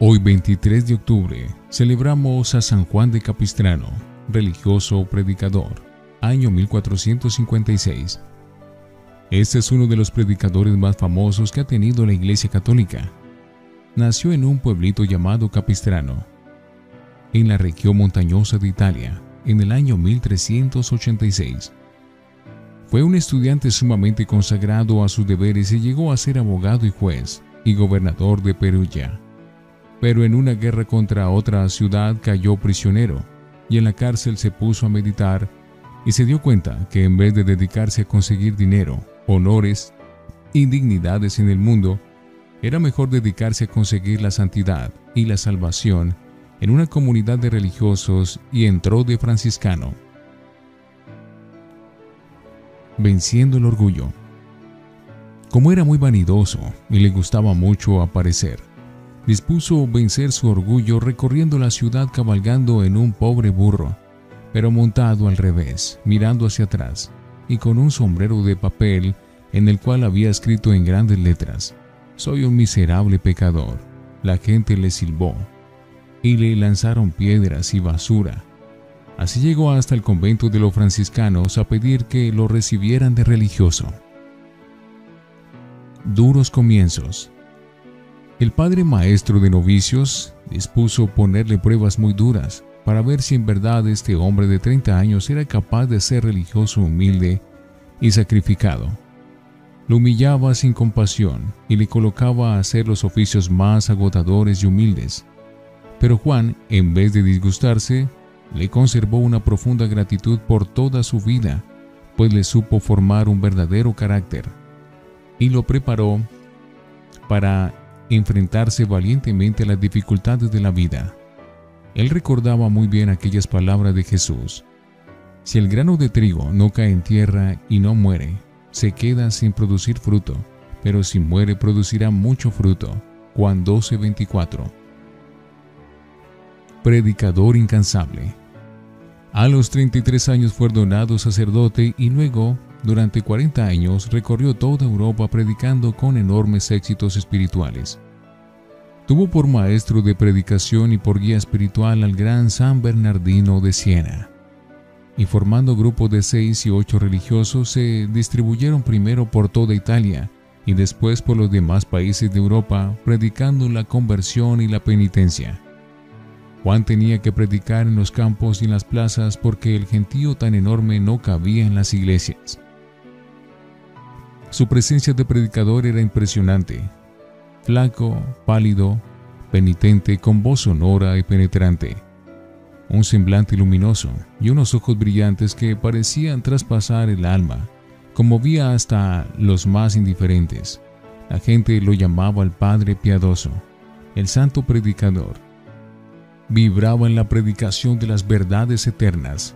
Hoy 23 de octubre celebramos a San Juan de Capistrano, religioso predicador, año 1456. Este es uno de los predicadores más famosos que ha tenido la Iglesia Católica. Nació en un pueblito llamado Capistrano, en la región montañosa de Italia, en el año 1386. Fue un estudiante sumamente consagrado a sus deberes y llegó a ser abogado y juez y gobernador de Perugia. Pero en una guerra contra otra ciudad cayó prisionero y en la cárcel se puso a meditar y se dio cuenta que en vez de dedicarse a conseguir dinero, honores y dignidades en el mundo, era mejor dedicarse a conseguir la santidad y la salvación en una comunidad de religiosos y entró de franciscano venciendo el orgullo. Como era muy vanidoso y le gustaba mucho aparecer, dispuso vencer su orgullo recorriendo la ciudad cabalgando en un pobre burro, pero montado al revés, mirando hacia atrás, y con un sombrero de papel en el cual había escrito en grandes letras, Soy un miserable pecador. La gente le silbó, y le lanzaron piedras y basura, Así llegó hasta el convento de los franciscanos a pedir que lo recibieran de religioso. Duros comienzos. El padre maestro de novicios dispuso ponerle pruebas muy duras para ver si en verdad este hombre de 30 años era capaz de ser religioso humilde y sacrificado. Lo humillaba sin compasión y le colocaba a hacer los oficios más agotadores y humildes. Pero Juan, en vez de disgustarse, le conservó una profunda gratitud por toda su vida, pues le supo formar un verdadero carácter y lo preparó para enfrentarse valientemente a las dificultades de la vida. Él recordaba muy bien aquellas palabras de Jesús. Si el grano de trigo no cae en tierra y no muere, se queda sin producir fruto, pero si muere producirá mucho fruto. Juan 12:24 predicador incansable. A los 33 años fue ordenado sacerdote y luego, durante 40 años, recorrió toda Europa predicando con enormes éxitos espirituales. Tuvo por maestro de predicación y por guía espiritual al gran San Bernardino de Siena. Y formando grupos de seis y ocho religiosos se distribuyeron primero por toda Italia y después por los demás países de Europa, predicando la conversión y la penitencia. Juan tenía que predicar en los campos y en las plazas porque el gentío tan enorme no cabía en las iglesias. Su presencia de predicador era impresionante. Flaco, pálido, penitente, con voz sonora y penetrante. Un semblante luminoso y unos ojos brillantes que parecían traspasar el alma, conmovía hasta los más indiferentes. La gente lo llamaba el Padre Piadoso, el Santo Predicador vibraba en la predicación de las verdades eternas.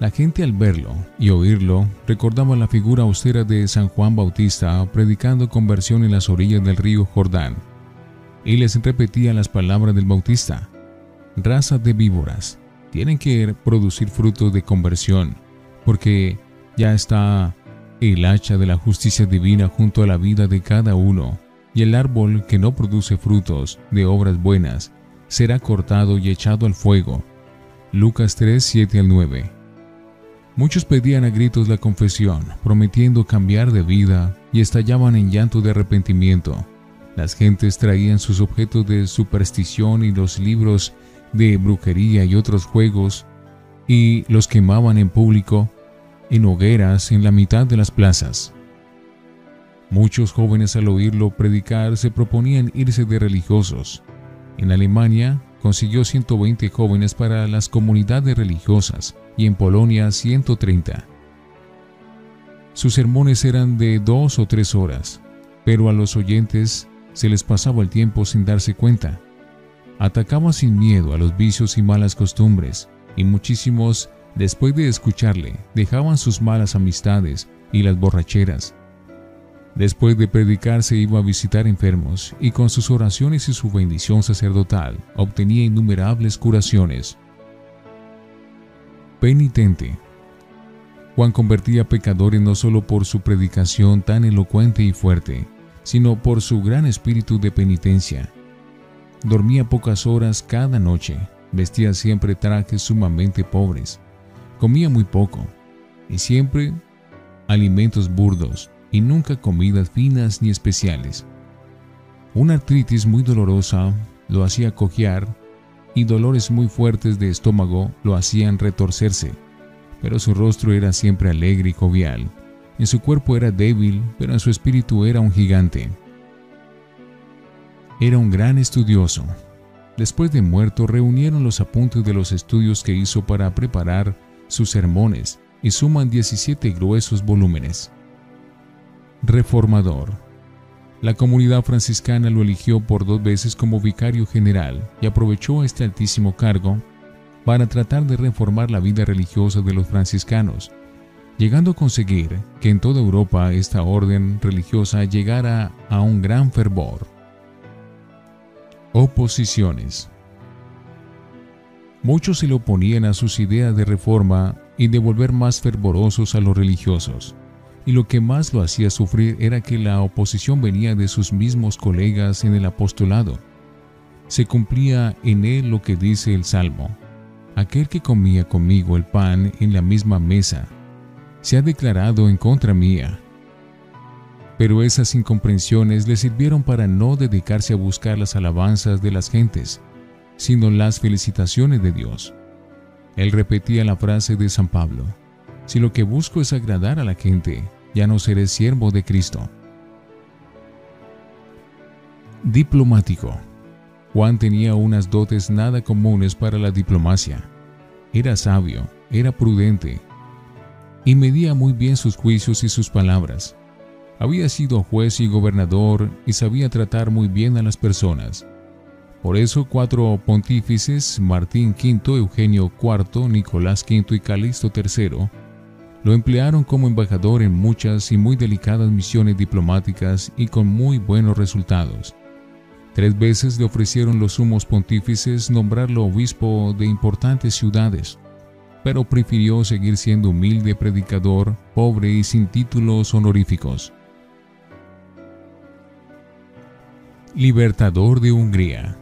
La gente al verlo y oírlo recordaba la figura austera de San Juan Bautista predicando conversión en las orillas del río Jordán. Y les repetía las palabras del Bautista. Raza de víboras, tienen que producir frutos de conversión, porque ya está el hacha de la justicia divina junto a la vida de cada uno, y el árbol que no produce frutos de obras buenas será cortado y echado al fuego. Lucas 3, 7 al 9. Muchos pedían a gritos la confesión, prometiendo cambiar de vida y estallaban en llanto de arrepentimiento. Las gentes traían sus objetos de superstición y los libros de brujería y otros juegos y los quemaban en público en hogueras en la mitad de las plazas. Muchos jóvenes al oírlo predicar se proponían irse de religiosos, en Alemania consiguió 120 jóvenes para las comunidades religiosas y en Polonia 130. Sus sermones eran de dos o tres horas, pero a los oyentes se les pasaba el tiempo sin darse cuenta. Atacaba sin miedo a los vicios y malas costumbres, y muchísimos, después de escucharle, dejaban sus malas amistades y las borracheras Después de predicar se iba a visitar enfermos y con sus oraciones y su bendición sacerdotal obtenía innumerables curaciones. Penitente. Juan convertía pecadores no solo por su predicación tan elocuente y fuerte, sino por su gran espíritu de penitencia. dormía pocas horas cada noche, vestía siempre trajes sumamente pobres, comía muy poco y siempre alimentos burdos y nunca comidas finas ni especiales. Una artritis muy dolorosa lo hacía cojear y dolores muy fuertes de estómago lo hacían retorcerse, pero su rostro era siempre alegre y jovial. En su cuerpo era débil, pero en su espíritu era un gigante. Era un gran estudioso. Después de muerto reunieron los apuntes de los estudios que hizo para preparar sus sermones y suman 17 gruesos volúmenes. Reformador. La comunidad franciscana lo eligió por dos veces como vicario general y aprovechó este altísimo cargo para tratar de reformar la vida religiosa de los franciscanos, llegando a conseguir que en toda Europa esta orden religiosa llegara a un gran fervor. Oposiciones. Muchos se le oponían a sus ideas de reforma y de volver más fervorosos a los religiosos y lo que más lo hacía sufrir era que la oposición venía de sus mismos colegas en el apostolado. Se cumplía en él lo que dice el Salmo. Aquel que comía conmigo el pan en la misma mesa, se ha declarado en contra mía. Pero esas incomprensiones le sirvieron para no dedicarse a buscar las alabanzas de las gentes, sino las felicitaciones de Dios. Él repetía la frase de San Pablo, si lo que busco es agradar a la gente, ya no seré siervo de Cristo. Diplomático. Juan tenía unas dotes nada comunes para la diplomacia. Era sabio, era prudente y medía muy bien sus juicios y sus palabras. Había sido juez y gobernador y sabía tratar muy bien a las personas. Por eso cuatro pontífices, Martín V, Eugenio IV, Nicolás V y Calixto III, lo emplearon como embajador en muchas y muy delicadas misiones diplomáticas y con muy buenos resultados. Tres veces le ofrecieron los sumos pontífices nombrarlo obispo de importantes ciudades, pero prefirió seguir siendo humilde predicador, pobre y sin títulos honoríficos. Libertador de Hungría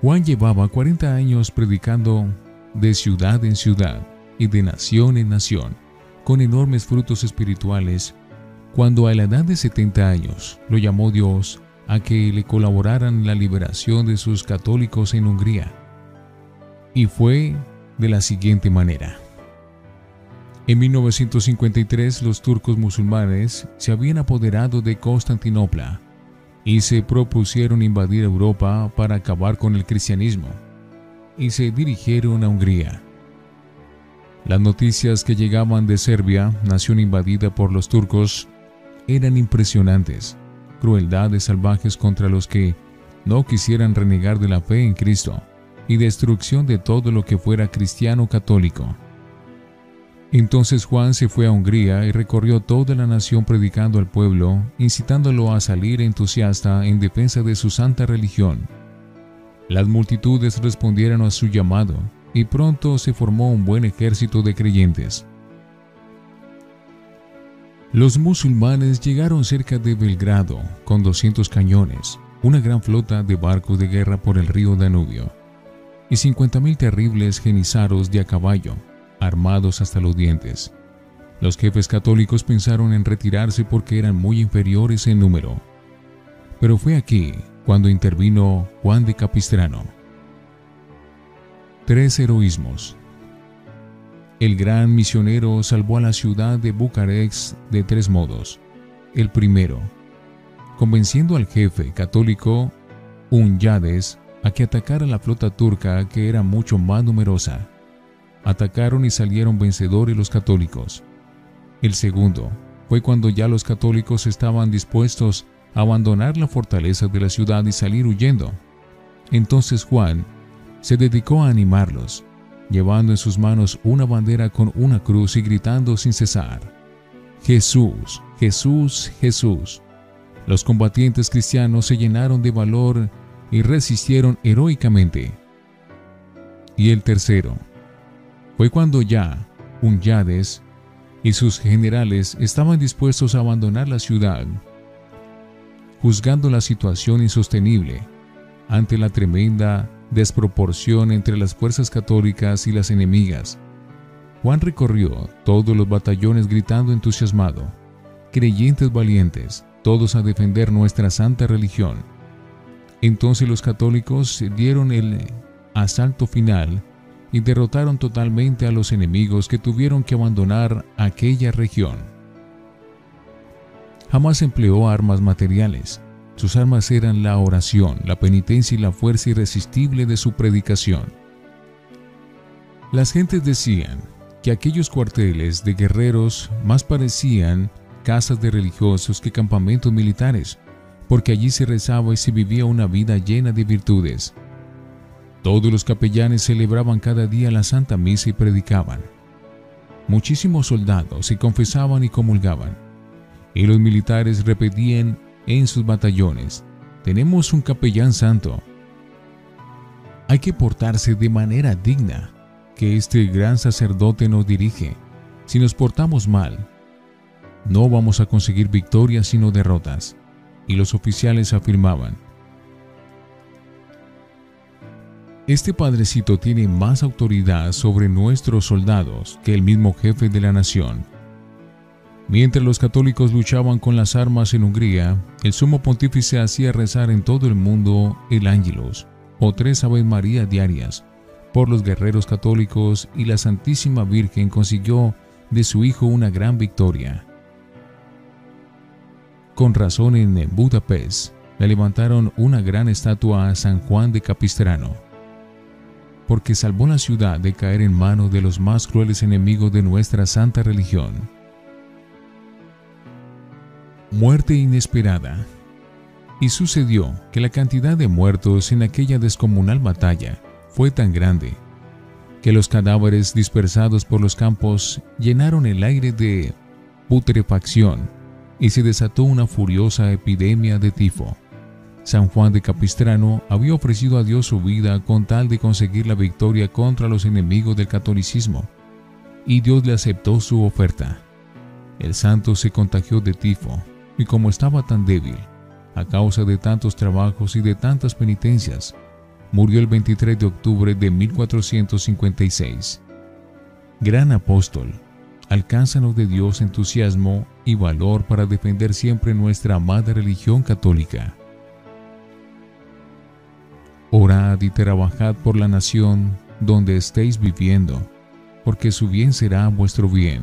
Juan llevaba 40 años predicando de ciudad en ciudad y de nación en nación, con enormes frutos espirituales, cuando a la edad de 70 años lo llamó Dios a que le colaboraran la liberación de sus católicos en Hungría. Y fue de la siguiente manera. En 1953 los turcos musulmanes se habían apoderado de Constantinopla y se propusieron invadir Europa para acabar con el cristianismo y se dirigieron a Hungría. Las noticias que llegaban de Serbia, nación invadida por los turcos, eran impresionantes. Crueldades salvajes contra los que no quisieran renegar de la fe en Cristo y destrucción de todo lo que fuera cristiano católico. Entonces Juan se fue a Hungría y recorrió toda la nación predicando al pueblo, incitándolo a salir entusiasta en defensa de su santa religión. Las multitudes respondieron a su llamado y pronto se formó un buen ejército de creyentes. Los musulmanes llegaron cerca de Belgrado con 200 cañones, una gran flota de barcos de guerra por el río Danubio y 50.000 terribles genizaros de a caballo, armados hasta los dientes. Los jefes católicos pensaron en retirarse porque eran muy inferiores en número. Pero fue aquí cuando intervino Juan de Capistrano Tres heroísmos. El gran misionero salvó a la ciudad de Bucarest de tres modos. El primero, convenciendo al jefe católico Unyades a que atacara la flota turca que era mucho más numerosa. Atacaron y salieron vencedores los católicos. El segundo fue cuando ya los católicos estaban dispuestos a abandonar la fortaleza de la ciudad y salir huyendo. Entonces Juan se dedicó a animarlos, llevando en sus manos una bandera con una cruz y gritando sin cesar, Jesús, Jesús, Jesús. Los combatientes cristianos se llenaron de valor y resistieron heroicamente. Y el tercero fue cuando ya Unyades y sus generales estaban dispuestos a abandonar la ciudad, juzgando la situación insostenible ante la tremenda desproporción entre las fuerzas católicas y las enemigas. Juan recorrió todos los batallones gritando entusiasmado, creyentes valientes, todos a defender nuestra santa religión. Entonces los católicos dieron el asalto final y derrotaron totalmente a los enemigos que tuvieron que abandonar aquella región. Jamás empleó armas materiales. Sus armas eran la oración, la penitencia y la fuerza irresistible de su predicación. Las gentes decían, que aquellos cuarteles de guerreros más parecían casas de religiosos que campamentos militares, porque allí se rezaba y se vivía una vida llena de virtudes. Todos los capellanes celebraban cada día la Santa Misa y predicaban. Muchísimos soldados se confesaban y comulgaban, y los militares repetían en sus batallones, tenemos un capellán santo. Hay que portarse de manera digna, que este gran sacerdote nos dirige. Si nos portamos mal, no vamos a conseguir victorias sino derrotas. Y los oficiales afirmaban, Este padrecito tiene más autoridad sobre nuestros soldados que el mismo jefe de la nación. Mientras los católicos luchaban con las armas en Hungría, el sumo pontífice hacía rezar en todo el mundo el ángelos, o tres Ave María diarias, por los guerreros católicos y la Santísima Virgen consiguió de su hijo una gran victoria. Con razón en Budapest le levantaron una gran estatua a San Juan de Capistrano, porque salvó la ciudad de caer en manos de los más crueles enemigos de nuestra santa religión. Muerte inesperada. Y sucedió que la cantidad de muertos en aquella descomunal batalla fue tan grande que los cadáveres dispersados por los campos llenaron el aire de putrefacción y se desató una furiosa epidemia de tifo. San Juan de Capistrano había ofrecido a Dios su vida con tal de conseguir la victoria contra los enemigos del catolicismo, y Dios le aceptó su oferta. El santo se contagió de tifo, y como estaba tan débil, a causa de tantos trabajos y de tantas penitencias, murió el 23 de octubre de 1456. Gran apóstol, alcánzanos de Dios entusiasmo y valor para defender siempre nuestra amada religión católica. Orad y trabajad por la nación donde estéis viviendo, porque su bien será vuestro bien.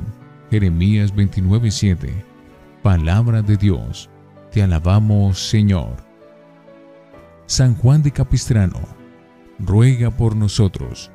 Jeremías 29:7. Palabra de Dios. Te alabamos, Señor. San Juan de Capistrano ruega por nosotros.